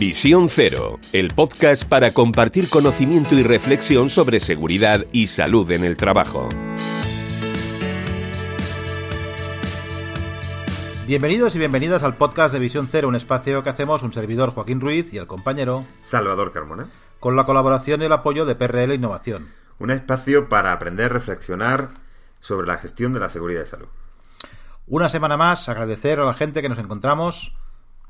Visión Cero, el podcast para compartir conocimiento y reflexión sobre seguridad y salud en el trabajo. Bienvenidos y bienvenidas al podcast de Visión Cero, un espacio que hacemos un servidor Joaquín Ruiz y el compañero Salvador Carmona. con la colaboración y el apoyo de PRL Innovación. Un espacio para aprender a reflexionar sobre la gestión de la seguridad y salud. Una semana más, agradecer a la gente que nos encontramos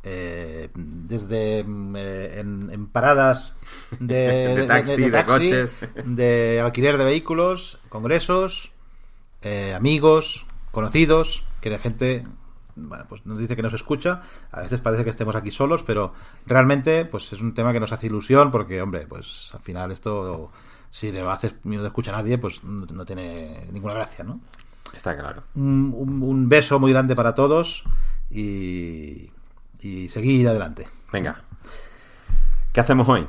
eh, desde mm, eh, en, en paradas de, De taxi, de coches. de alquiler de vehículos, congresos, eh, amigos, conocidos, que la gente bueno, pues nos dice que nos escucha. A veces parece que estemos aquí solos, pero realmente pues es un tema que nos hace ilusión porque, hombre, pues al final esto, si le haces y no te escucha nadie, pues no no tiene ninguna gracia, ¿no? Está claro. un, un- un beso muy grande para todos y, y seguir adelante. Venga. ¿Qué hacemos hoy?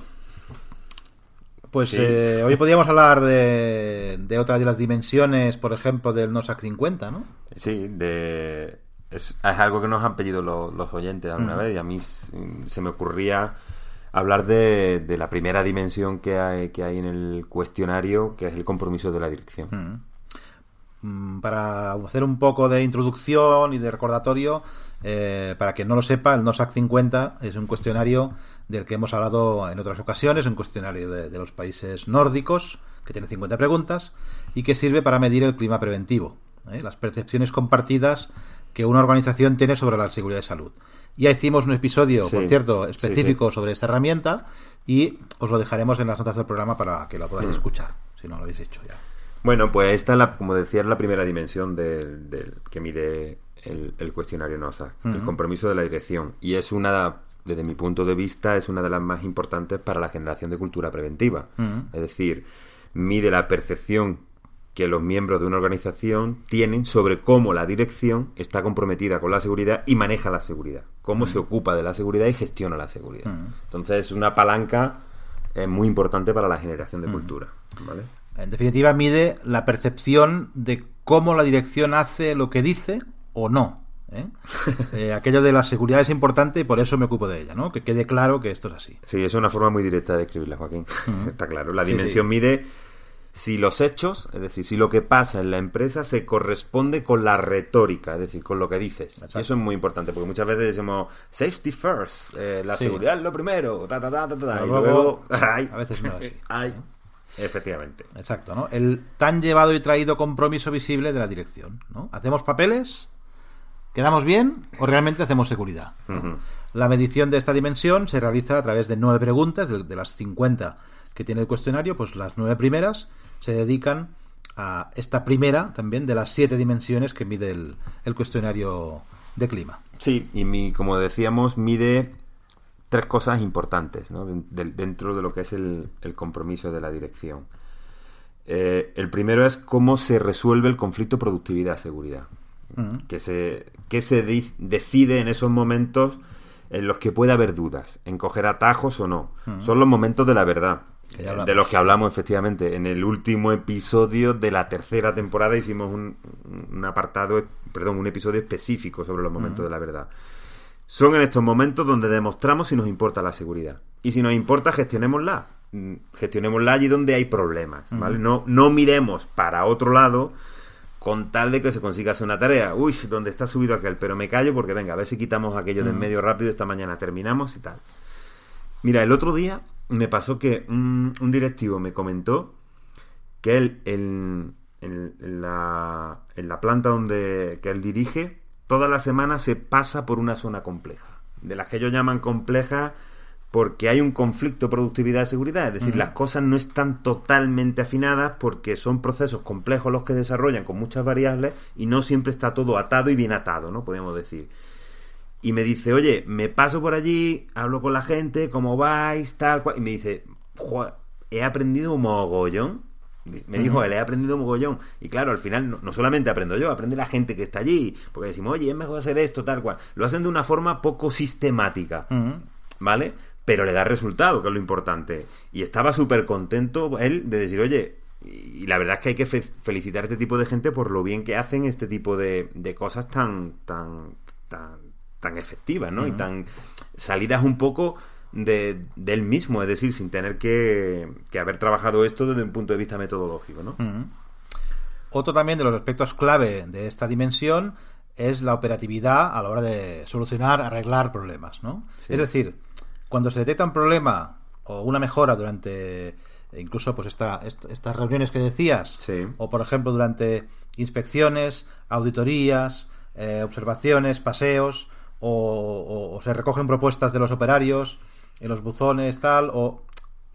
Pues Sí. eh, hoy podríamos hablar de, de otra de las dimensiones, por ejemplo, del NOSAC 50, ¿no? Sí, de... es, es algo que nos han pedido los, los oyentes alguna Mm. vez y a mí se me ocurría hablar de, de la primera dimensión que hay, que hay en el cuestionario, que es el compromiso de la dirección. Mm, Para hacer un poco de introducción y de recordatorio, eh, para quien no lo sepa, el NOSAC 50 es un cuestionario del que hemos hablado en otras ocasiones, un cuestionario de, de los países nórdicos, que tiene 50 preguntas, y que sirve para medir el clima preventivo, ¿eh? las percepciones compartidas que una organización tiene sobre la seguridad y salud. Ya hicimos un episodio, Sí, por cierto, sí, específico sí. sobre esta herramienta, y os lo dejaremos en las notas del programa para que la podáis Mm. escuchar, si no lo habéis hecho ya. Bueno, pues esta, es la, como decía, es la primera dimensión del, del- que mide el, el cuestionario NOSA, el Ujú. compromiso de la dirección. Y es una, desde mi punto de vista, es una de las más importantes para la generación de cultura preventiva. Es decir, mide la percepción que los miembros de una organización tienen sobre cómo la dirección está comprometida con la seguridad y maneja la seguridad, cómo se ocupa de la seguridad y gestiona la seguridad. Entonces es una palanca eh, muy importante para la generación de cultura. ¿vale? En definitiva, mide la percepción de cómo la dirección hace lo que dice o no. ¿eh? Eh, aquello de la seguridad es importante y por eso me ocupo de ella, ¿no? Que quede claro que esto es así. Sí, es una forma muy directa de describirla, Joaquín. Está claro. La dimensión sí. mide si los hechos, es decir, si lo que pasa en la empresa se corresponde con la retórica, es decir, con lo que dices. Exacto. Y eso es muy importante, porque muchas veces decimos safety first, eh, la Sí. seguridad es lo primero, ta, ta, ta, ta, ta, y luego, luego... ay, a veces no es así. ay. Efectivamente. Exacto, ¿no? El tan llevado y traído compromiso visible de la dirección, ¿no? ¿Hacemos papeles? ¿Quedamos bien? ¿O realmente hacemos seguridad? La medición de esta dimensión se realiza a través de nueve preguntas, de, de las 50 que tiene el cuestionario, pues las nueve primeras se dedican a esta primera también de las siete dimensiones que mide el, el cuestionario de clima. Sí, y mi, como decíamos, mide tres cosas importantes dentro de lo que es el, el compromiso de la dirección. Eh, el primero es cómo se resuelve el conflicto productividad-seguridad. Que se, que se decide en esos momentos en los que puede haber dudas, en coger atajos o no. Son los momentos de la verdad. De los que hablamos efectivamente. En el último episodio de la tercera temporada hicimos un, un apartado, perdón, un episodio específico sobre los momentos de la verdad. Son en estos momentos donde demostramos si nos importa la seguridad. Y si nos importa, gestionémosla. Mm, Gestionémosla allí donde hay problemas, ¿vale? No, no miremos para otro lado con tal de que se consiga hacer una tarea. Uy, donde está subido aquel, pero me callo porque venga, a ver si quitamos aquello de en medio rápido, esta mañana terminamos y tal. Mira, el otro día me pasó que un, un directivo me comentó que él en, en- en la, en la planta donde que él dirige, toda la semana se pasa por una zona compleja. De las que ellos llaman complejas porque hay un conflicto productividad-seguridad. Es decir, las cosas no están totalmente afinadas porque son procesos complejos los que desarrollan con muchas variables y no siempre está todo atado y bien atado, ¿no? Podríamos decir. Y me dice, oye, me paso por allí, hablo con la gente, ¿cómo vais? Tal cual. Y me dice, "Joder, he aprendido un mogollón. Me dijo él, he aprendido mogollón. Y claro, al final no, no solamente aprendo yo, aprende la gente que está allí. Porque decimos, oye, es mejor hacer esto, tal cual. Lo hacen de una forma poco sistemática. ¿vale? Pero le da resultado, que es lo importante. Y estaba súper contento él de decir, oye, y la verdad es que hay que fe- felicitar a este tipo de gente por lo bien que hacen este tipo de, de cosas tan, tan, tan, tan efectivas, ¿no? Y tan salidas un poco de, de él mismo, es decir, sin tener que, que haber trabajado esto desde un punto de vista metodológico, ¿no? Otro también de los aspectos clave de esta dimensión es la operatividad a la hora de solucionar, arreglar problemas, ¿no? Sí. Es decir, cuando se detecta un problema o una mejora durante incluso pues esta, est- estas reuniones que decías, Sí. o por ejemplo durante inspecciones, auditorías, eh, observaciones, paseos, o, o- o se recogen propuestas de los operarios en los buzones, tal, o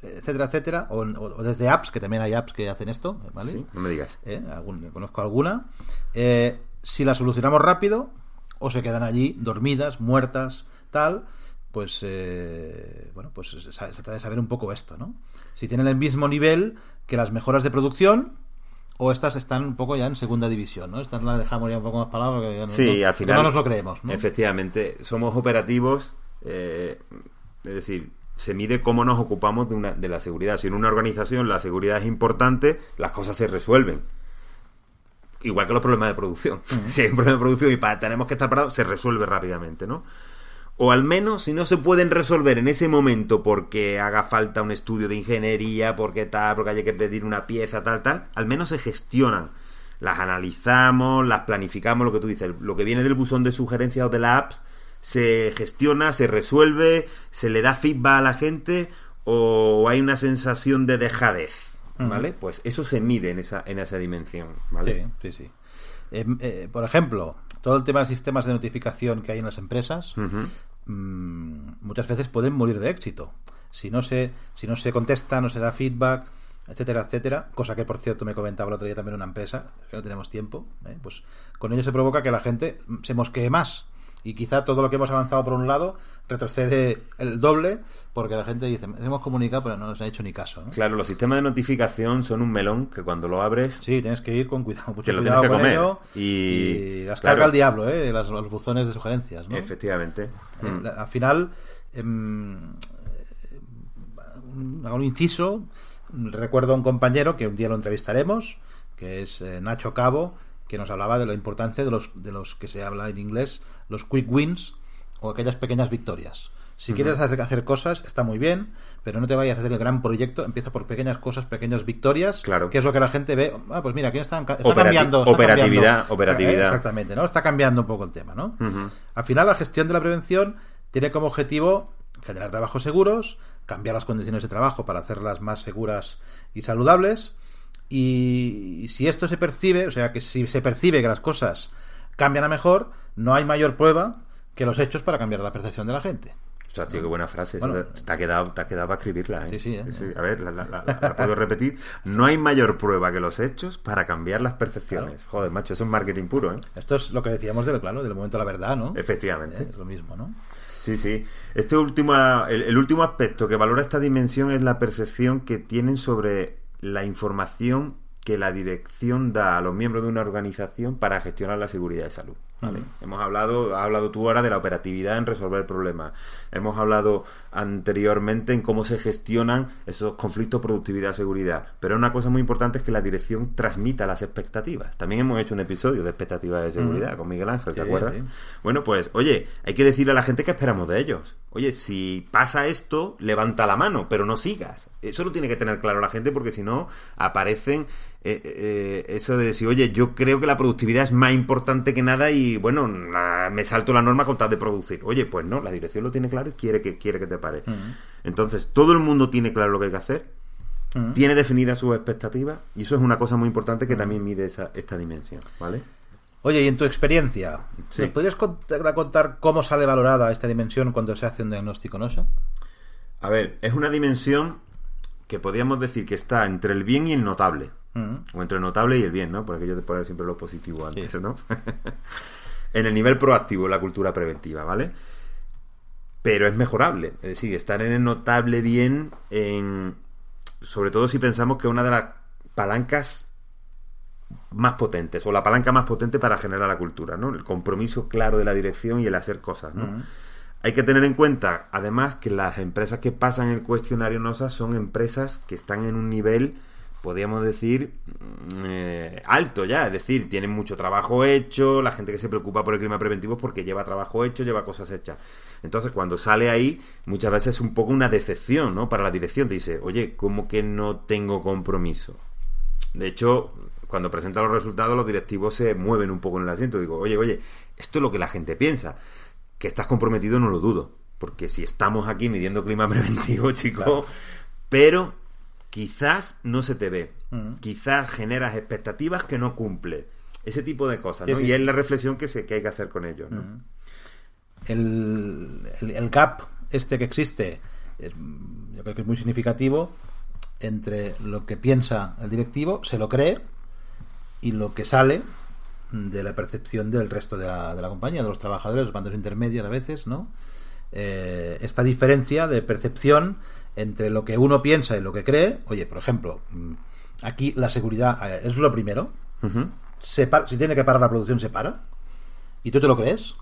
etcétera, etcétera, o, desde apps, que también hay apps que hacen esto, ¿vale? Sí, no me digas. ¿eh? Algún- conozco alguna, eh, si las solucionamos rápido o se quedan allí dormidas, muertas, tal, pues eh, bueno, pues se, trata de saber un poco esto, ¿no? Si tienen el mismo nivel que las mejoras de producción o estas están un poco ya en segunda división, ¿no? Estas las dejamos ya un poco más palabras porque ya no, Sí, no- al final. no nos lo creemos, ¿no? Efectivamente, somos operativos, eh, es decir, se mide cómo nos ocupamos de, una, de la seguridad. Si en una organización la seguridad es importante, las cosas se resuelven. Igual que los problemas de producción. Si hay un problema de producción y tenemos que estar parados, se resuelve rápidamente, ¿no? O al menos, si no se pueden resolver en ese momento porque haga falta un estudio de ingeniería, porque tal, porque haya que pedir una pieza, tal, tal, al menos se gestionan. Las analizamos, las planificamos, lo que tú dices, lo que viene del buzón de sugerencias o de la apps, se gestiona, se resuelve, se le da feedback a la gente o hay una sensación de dejadez, ¿vale? Pues eso se mide en esa, en esa dimensión, ¿vale? Sí, sí, sí. Eh, eh, por ejemplo, todo el tema de sistemas de notificación que hay en las empresas, mm, muchas veces pueden morir de éxito. Si no se, si no se contesta, no se da feedback, etcétera, etcétera, cosa que por cierto me comentaba el otro día también una empresa, que no tenemos tiempo, ¿eh? pues con ello se provoca que la gente se mosquee más. Y quizá todo lo que hemos avanzado por un lado retrocede el doble porque la gente dice, hemos comunicado pero no nos ha hecho ni caso. ¿no? Claro, los sistemas de notificación son un melón que cuando lo abres Sí, tienes que ir con cuidado, mucho Te lo cuidado tienes que con comer. ello. Y- las claro. carga el diablo, ¿eh? Las- los buzones de sugerencias, ¿no? Efectivamente. Eh, Mm. la- al final, em, eh, un inciso. Recuerdo a un compañero que un día lo entrevistaremos, que es eh, Nacho Cabo, que nos hablaba de la importancia de los, de los que se habla en inglés, los quick wins o aquellas pequeñas victorias. Si quieres hacer, hacer cosas, está muy bien, pero no te vayas a hacer el gran proyecto. Empieza por pequeñas cosas, pequeñas victorias, Claro. que es lo que la gente ve. Ah, pues mira, aquí está, está Operati- cambiando. está operatividad, cambiando. operatividad. Eh, Exactamente, ¿no? Está cambiando un poco el tema, ¿no? Al final, la gestión de la prevención tiene como objetivo generar trabajos seguros, cambiar las condiciones de trabajo para hacerlas más seguras y saludables. Y, si esto se percibe, o sea, que si se percibe que las cosas cambian a mejor, no hay mayor prueba que los hechos para cambiar la percepción de la gente. O sea, tío, qué buena frase. Bueno. te, te ha quedado, te ha quedado para escribirla, ¿eh? Sí, sí, ¿eh? A ver, la, la- la- la- la puedo repetir. No hay mayor prueba que los hechos para cambiar las percepciones. Joder, macho, eso es marketing puro, ¿eh? Esto es lo que decíamos del, claro, del momento de la verdad, ¿no? Efectivamente. ¿Eh? Es lo mismo, ¿no? Sí, sí. Este último, el, el último aspecto que valora esta dimensión es la percepción que tienen sobre la información que la dirección da a los miembros de una organización para gestionar la seguridad de salud. ¿Vale? Hemos hablado, has hablado tú ahora de la operatividad en resolver problemas. Hemos hablado anteriormente en cómo se gestionan esos conflictos productividad-seguridad. Pero una cosa muy importante es que la dirección transmita las expectativas. También hemos hecho un episodio de expectativas de seguridad con Miguel Ángel, ¿te Sí, acuerdas? sí. Bueno, pues, oye, hay que decirle a la gente que esperamos de ellos. Oye, si pasa esto, levanta la mano, pero no sigas. Eso lo tiene que tener claro la gente porque si no, aparecen eh, eh, eso de decir, oye, yo creo que la productividad es más importante que nada y, bueno, la- me salto la norma con tal de producir. Oye, pues no, la dirección lo tiene claro y quiere que, quiere que te pare. Entonces, todo el mundo tiene claro lo que hay que hacer, tiene definidas sus expectativas, y eso es una cosa muy importante que también mide esa, esta dimensión, ¿vale? Oye, y en tu experiencia, Sí. ¿nos podrías contar, contar cómo sale valorada esta dimensión cuando se hace un diagnóstico NOSA? A ver, es una dimensión que podríamos decir que está entre el bien y el notable. Mm. O entre el notable y el bien, ¿no? Porque yo te pongo siempre lo positivo antes, Sí. ¿no? en el nivel proactivo, la cultura preventiva, ¿vale? Pero es mejorable. Es decir, estar en el notable bien, en... sobre todo si pensamos que una de las palancas más potentes, o la palanca más potente para generar la cultura, ¿no? El compromiso claro de la dirección y el hacer cosas, ¿no? Mm. Hay que tener en cuenta, además, que las empresas que pasan el cuestionario NOSA son empresas que están en un nivel, podríamos decir, mm, eh, alto ya. Es decir, tienen mucho trabajo hecho, la gente que se preocupa por el clima preventivo es porque lleva trabajo hecho, lleva cosas hechas. Entonces, cuando sale ahí, muchas veces es un poco una decepción, ¿no? Para la dirección. Te dice, oye, ¿cómo que no tengo compromiso? De hecho, cuando presentan los resultados, los directivos se mueven un poco en el asiento. Digo, oye, oye, esto es lo que la gente piensa. Que estás comprometido no lo dudo. Porque si estamos aquí midiendo clima preventivo, chico, Claro. pero quizás no se te ve. Quizás generas expectativas que no cumple. Ese tipo de cosas, ¿no? sí. Y es la reflexión que, se, que hay que hacer con ellos, ¿no? El, el- el gap este que existe es, yo creo que es muy significativo entre lo que piensa el directivo, se lo cree, y lo que sale de la percepción del resto de la, de la compañía, de los trabajadores, los bandos intermedios a veces, ¿no? Eh, esta diferencia de percepción entre lo que uno piensa y lo que cree, oye, por ejemplo, mm, aquí la seguridad eh, es lo primero, se si tiene que parar la producción, se para. ¿Y tú te lo crees?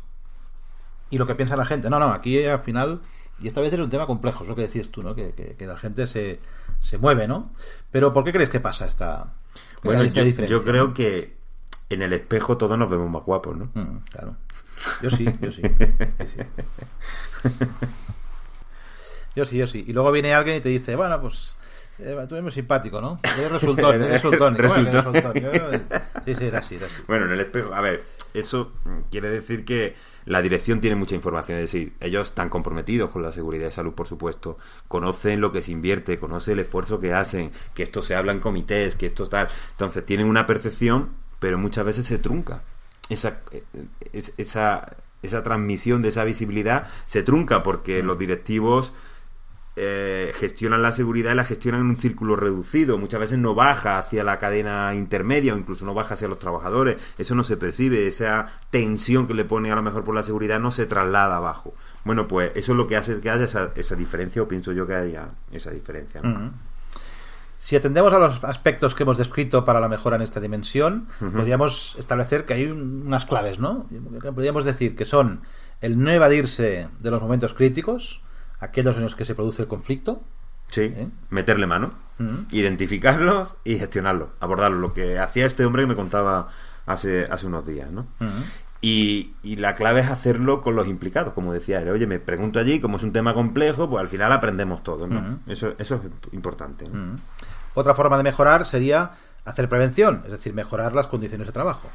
Y lo que piensa la gente. No, no, aquí al final. Y esta vez es un tema complejo, es lo que decías tú, ¿no? Que, que- que la gente se, se mueve, ¿no? Pero ¿por qué crees que pasa esta, Bueno, esta yo, diferencia? yo creo que en el espejo todos nos vemos más guapos, ¿no? Mm, claro. Yo sí, yo sí. Sí, sí. Yo sí, yo sí. Y luego viene alguien y te dice, bueno, pues. eh, tú eres muy simpático, ¿no? Eres resultón, eres resultón. Y, bueno, Sí, sí, era así, era así. Bueno, en el espejo, a ver, eso quiere decir que la dirección tiene mucha información, es decir, ellos están comprometidos con la seguridad de salud, por supuesto, conocen lo que se invierte, conocen el esfuerzo que hacen, que esto se habla en comités, que esto tal, entonces tienen una percepción, pero muchas veces se trunca. Esa, eh, es- esa, esa transmisión de esa visibilidad se trunca porque los directivos eh, gestionan la seguridad y la gestionan en un círculo reducido. Muchas veces no baja hacia la cadena intermedia o incluso no baja hacia los trabajadores. Eso no se percibe. Esa tensión que le pone a lo mejor por la seguridad no se traslada abajo. Bueno, pues eso es lo que hace es que haya esa, esa diferencia o pienso yo que haya esa diferencia. Si atendemos a los aspectos que hemos descrito para la mejora en esta dimensión, podríamos establecer que hay un- unas claves, ¿no? Podríamos decir que son el no evadirse de los momentos críticos, aquellos en los que se produce el conflicto, Sí, ¿Eh? meterle mano, Ujú. identificarlos y gestionarlos, abordarlos. Lo que hacía este hombre que me contaba hace, hace unos días, ¿no? Ujú. Y, y la clave es hacerlo con los implicados, como decía él. Oye, me pregunto allí, como es un tema complejo, pues al final aprendemos todo, ¿no? Eso, eso es importante. Otra forma de mejorar sería hacer prevención, es decir, mejorar las condiciones de trabajo.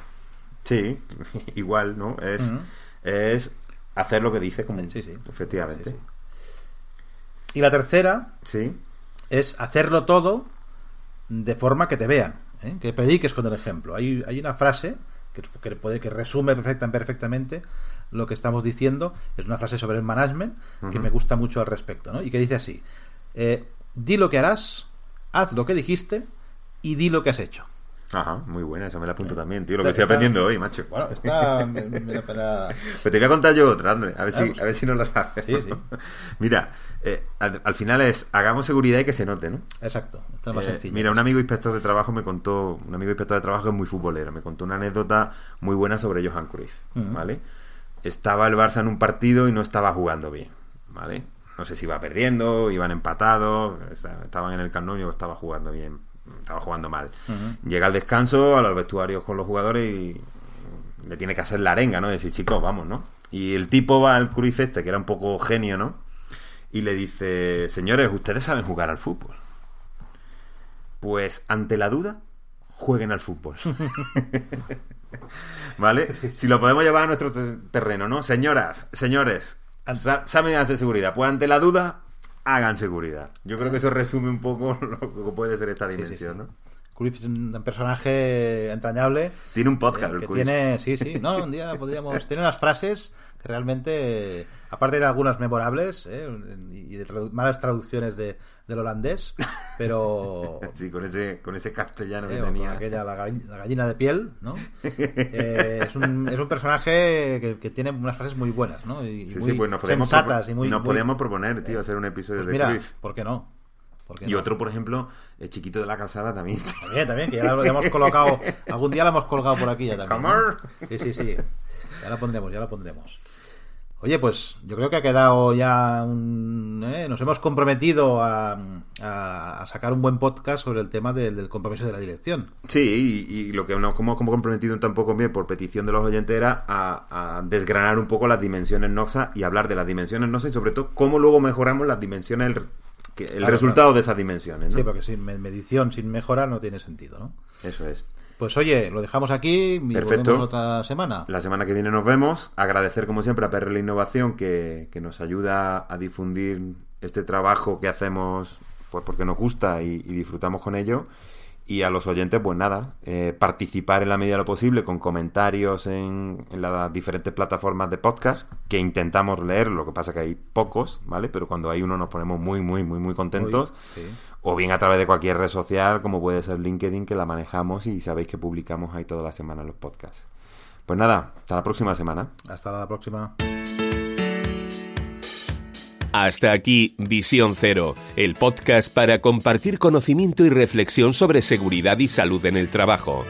Sí, igual, ¿no? Es, es hacer lo que dice, como Sí, sí. efectivamente. Sí. Y la tercera Sí. es hacerlo todo de forma que te vean, ¿eh? que prediques con el ejemplo. Hay, hay una frase que, que puede que resume perfecta, perfectamente lo que estamos diciendo. Es una frase sobre el management que me gusta mucho al respecto, ¿no? Y que dice así: eh, di lo que harás, haz lo que dijiste y di lo que has hecho. Ajá, muy buena, esa me la apunto también, tío. Lo Está- que estoy está- aprendiendo hoy, macho. Bueno, está me- Pues te voy a contar yo otra, André, a ver si, a ver si no la sabes. Sí, sí. Mira, eh, al, al final es hagamos seguridad y que se note, ¿no? Exacto, esto es más Eh, sencillo. Mira, un amigo inspector de trabajo me contó, un amigo inspector de trabajo que es muy futbolero, me contó una anécdota muy buena sobre Johan Cruyff, Ujú. ¿vale? Estaba el Barça en un partido y no estaba jugando bien, ¿vale? No sé si iba perdiendo, iban empatados, esta- estaban en el Camp Nou y estaba jugando bien, estaba jugando mal. Llega al descanso, a los vestuarios con los jugadores y le tiene que hacer la arenga, ¿no? Decir, chicos, vamos, ¿no? Y el tipo va al Cruyff este, que era un poco genio, ¿no? Y le dice, señores, ustedes saben jugar al fútbol. Pues ante la duda, jueguen al fútbol. ¿Vale? Si lo podemos llevar a nuestro te- terreno, ¿no? Señoras, señores, sa- saben hacer seguridad. Pues ante la duda, hagan seguridad. Yo creo que eso resume un poco lo que puede ser esta dimensión, ¿no? Cruyff es un personaje entrañable. Tiene un podcast, eh, el que Cruyff. tiene, sí, sí. No, un día podríamos. Tiene unas frases que realmente, aparte de algunas memorables eh, y de tradu- malas traducciones de, del holandés, pero. Sí, con ese, con ese castellano eh, que con tenía. aquella, la, gall- la gallina de piel, ¿no? Eh, es, un, es un personaje que, que tiene unas frases muy buenas, ¿no? Y, y Sí, muy sí, pues nos podemos, sensatas y muy. nos muy- podíamos proponer, tío, hacer un episodio pues de mira, Cruyff. ¿por qué no? ¿Por qué Y no? otro, por ejemplo, el chiquito de la calzada también. También, también, que ya lo hemos colocado. Algún día la hemos colgado por aquí ya también. Sí, sí, sí. Ya la pondremos, ya la pondremos. Oye, pues yo creo que ha quedado ya un... ¿eh? Nos hemos comprometido a, a- a sacar un buen podcast sobre el tema del, del compromiso de la dirección. Sí, y, y lo que nos hemos como comprometido tampoco bien por petición de los oyentes era a, a desgranar un poco las dimensiones NOXA y hablar de las dimensiones NOXA y sobre todo cómo luego mejoramos las dimensiones, que- el Claro, resultado claro. de esas dimensiones. ¿no? Sí, porque sin me- medición, sin mejora, no tiene sentido, ¿no? Eso es. Pues oye, lo dejamos aquí y Perfecto. volvemos otra semana. La semana que viene nos vemos. Agradecer, como siempre, a PR La Innovación que, que nos ayuda a difundir este trabajo que hacemos pues porque nos gusta y, y disfrutamos con ello. Y a los oyentes, pues nada, eh, participar en la medida de lo posible con comentarios en, en las diferentes plataformas de podcast, que intentamos leer, lo que pasa que hay pocos, ¿vale? Pero cuando hay uno nos ponemos muy, muy, muy, muy contentos. Sí. O bien a través de cualquier red social, como puede ser LinkedIn, que la manejamos y sabéis que publicamos ahí toda la semana los podcasts. Pues nada, hasta la próxima semana. Hasta la próxima. Hasta aquí Visión Cero, el podcast para compartir conocimiento y reflexión sobre seguridad y salud en el trabajo.